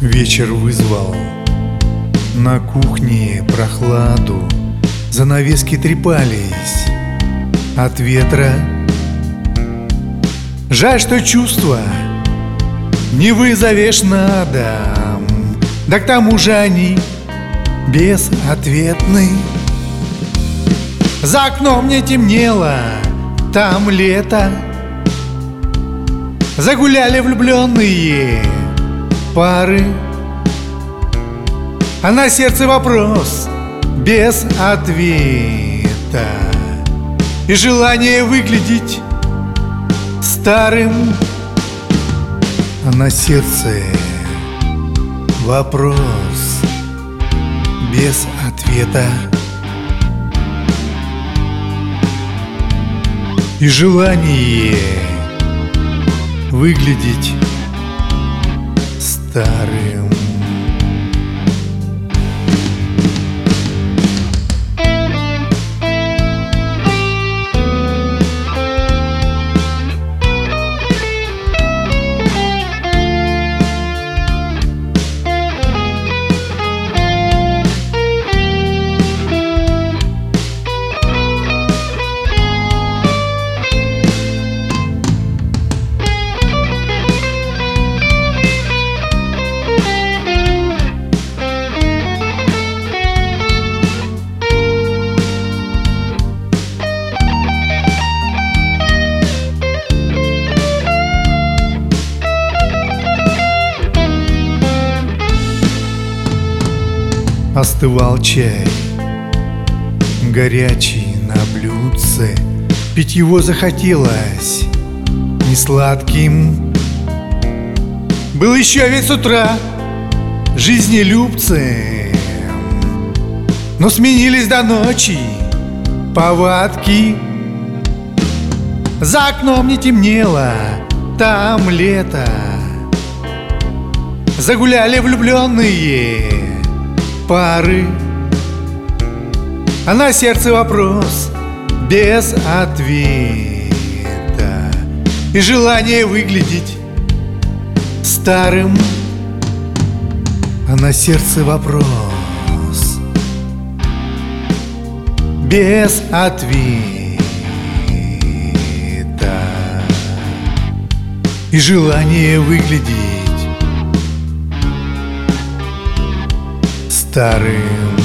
Вечер вызвал. На кухне прохладу, Занавески трепались. От ветра. Жаль, что чувства не вызовешь на дом, Да к тому же они безответны. За окном не темнело, там лето. Загуляли влюбленные пары. А на сердце вопрос без ответа. И желание выглядеть старым. А на сердце вопрос без ответа. И желание выглядеть старым. Остывал чай. Горячий на блюдце Пить его захотелось Не сладким Был еще ведь с утра Жизнелюбцем Но сменились до ночи Повадки. За окном не темнело Там лето. Загуляли влюбленные пары. А на сердце вопрос без ответа. И желание выглядеть старым. А на сердце вопрос без ответа. И желание выглядеть старым